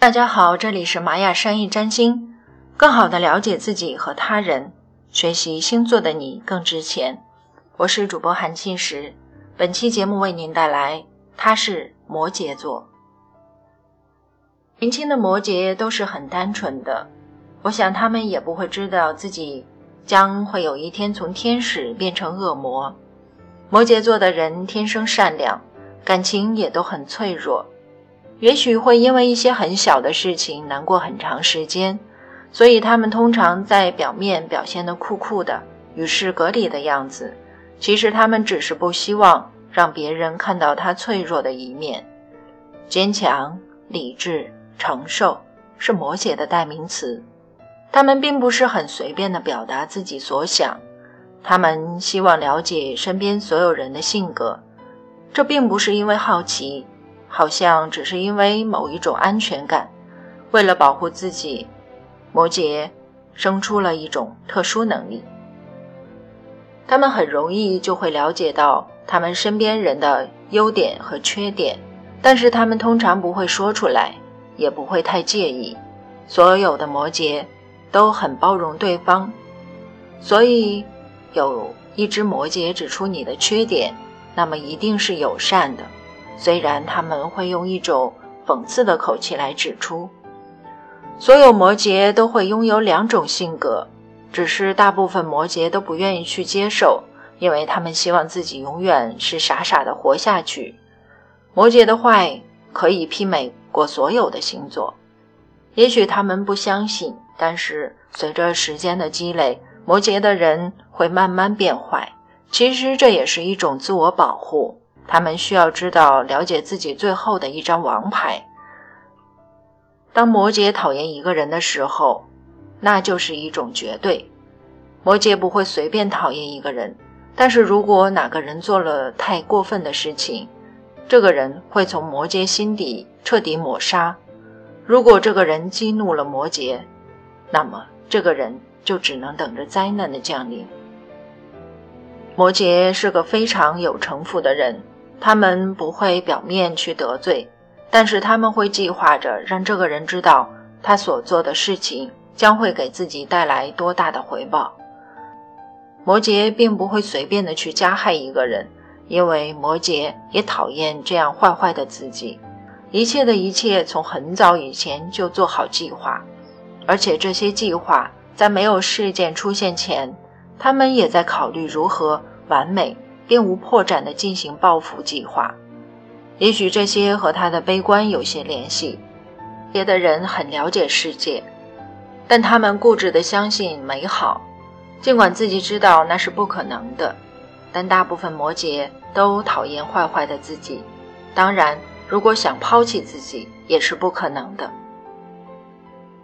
大家好，这里是玛雅商业占星，更好的了解自己和他人，学习星座的你更值钱。我是主播韩庆石，本期节目为您带来，他是摩羯座。年轻的摩羯都是很单纯的，我想他们也不会知道自己将会有一天从天使变成恶魔。摩羯座的人天生善良，感情也都很脆弱。也许会因为一些很小的事情难过很长时间，所以他们通常在表面表现得酷酷的、与世隔离的样子。其实他们只是不希望让别人看到他脆弱的一面。坚强、理智、承受是摩羯的代名词。他们并不是很随便地表达自己所想，他们希望了解身边所有人的性格。这并不是因为好奇。好像只是因为某一种安全感，为了保护自己，摩羯生出了一种特殊能力。他们很容易就会了解到他们身边人的优点和缺点，但是他们通常不会说出来，也不会太介意。所有的摩羯都很包容对方，所以有一只摩羯指出你的缺点，那么一定是友善的。虽然他们会用一种讽刺的口气来指出，所有摩羯都会拥有两种性格，只是大部分摩羯都不愿意去接受，因为他们希望自己永远是傻傻的活下去。摩羯的坏可以媲美过所有的星座，也许他们不相信，但是随着时间的积累，摩羯的人会慢慢变坏。其实这也是一种自我保护。他们需要知道、了解自己最后的一张王牌。当摩羯讨厌一个人的时候，那就是一种绝对。摩羯不会随便讨厌一个人，但是如果哪个人做了太过分的事情，这个人会从摩羯心底彻底抹杀。如果这个人激怒了摩羯，那么这个人就只能等着灾难的降临。摩羯是个非常有城府的人。他们不会表面去得罪，但是他们会计划着让这个人知道他所做的事情将会给自己带来多大的回报。摩羯并不会随便的去加害一个人，因为摩羯也讨厌这样坏坏的自己。一切的一切从很早以前就做好计划，而且这些计划在没有事件出现前，他们也在考虑如何完美。并无破绽地进行报复计划，也许这些和他的悲观有些联系。别的人很了解世界，但他们固执地相信美好，尽管自己知道那是不可能的。但大部分摩羯都讨厌坏坏的自己，当然，如果想抛弃自己也是不可能的。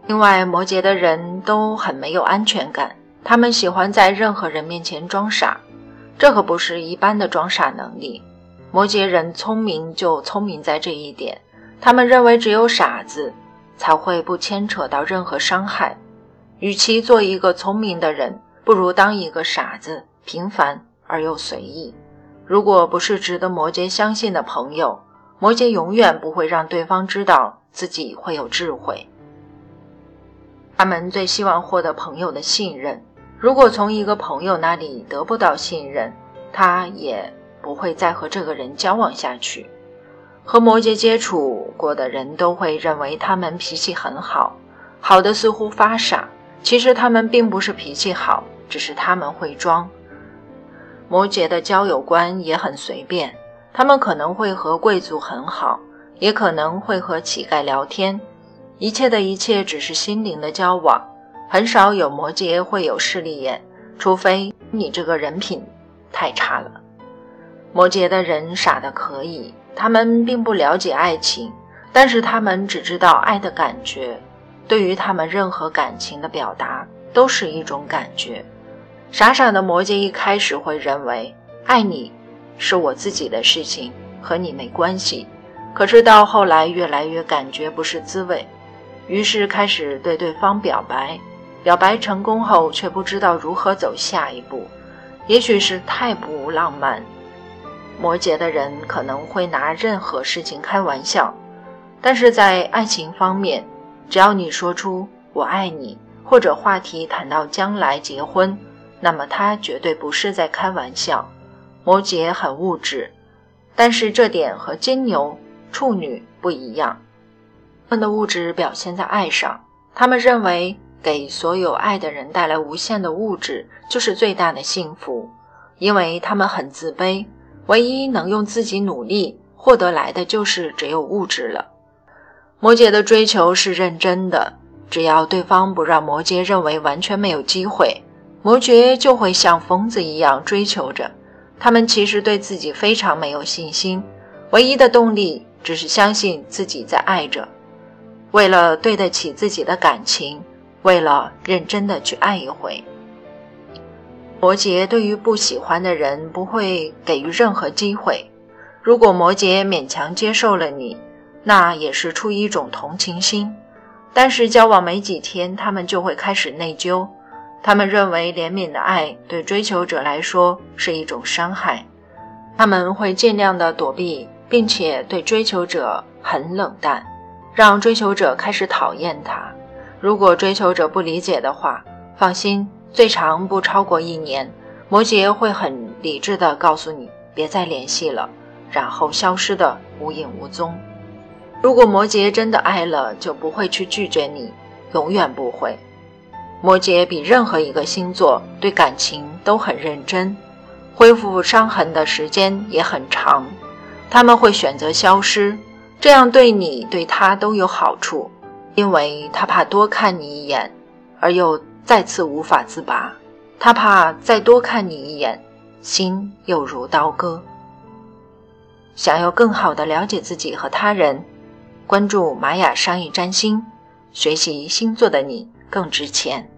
另外，摩羯的人都很没有安全感，他们喜欢在任何人面前装傻。这可不是一般的装傻能力。摩羯人聪明就聪明在这一点，他们认为只有傻子才会不牵扯到任何伤害。与其做一个聪明的人，不如当一个傻子，平凡而又随意。如果不是值得摩羯相信的朋友，摩羯永远不会让对方知道自己会有智慧。他们最希望获得朋友的信任。如果从一个朋友那里得不到信任，他也不会再和这个人交往下去。和摩羯接触过的人都会认为他们脾气很好，好的似乎发傻。其实他们并不是脾气好，只是他们会装。摩羯的交友观也很随便，他们可能会和贵族很好，也可能会和乞丐聊天。一切的一切只是心灵的交往。很少有摩羯会有势利眼，除非你这个人品太差了。摩羯的人傻的可以，他们并不了解爱情，但是他们只知道爱的感觉。对于他们任何感情的表达都是一种感觉。傻傻的摩羯一开始会认为爱你是我自己的事情，和你没关系。可是到后来越来越感觉不是滋味，于是开始对对方表白。表白成功后，却不知道如何走下一步，也许是太不浪漫。摩羯的人可能会拿任何事情开玩笑，但是在爱情方面，只要你说出“我爱你”，或者话题谈到将来结婚，那么他绝对不是在开玩笑。摩羯很物质，但是这点和金牛、处女不一样。他们的物质表现在爱上，他们认为给所有爱的人带来无限的物质就是最大的幸福，因为他们很自卑，唯一能用自己努力获得来的就是只有物质了。摩羯的追求是认真的，只要对方不让摩羯认为完全没有机会，摩羯就会像疯子一样追求着。他们其实对自己非常没有信心，唯一的动力只是相信自己在爱着。为了对得起自己的感情，为了认真的去爱一回，摩羯对于不喜欢的人不会给予任何机会。如果摩羯勉强接受了你，那也是出于一种同情心。但是交往没几天，他们就会开始内疚。他们认为怜悯的爱对追求者来说是一种伤害，他们会尽量的躲避，并且对追求者很冷淡。让追求者开始讨厌他。如果追求者不理解的话，放心，最长不超过一年。摩羯会很理智的告诉你别再联系了，然后消失的无影无踪。如果摩羯真的爱了，就不会去拒绝你，永远不会。摩羯比任何一个星座对感情都很认真，恢复伤痕的时间也很长。他们会选择消失。这样对你对他都有好处，因为他怕多看你一眼，而又再次无法自拔。他怕再多看你一眼，心又如刀割。想要更好的了解自己和他人，关注玛雅商业占星，学习星座的你更值钱。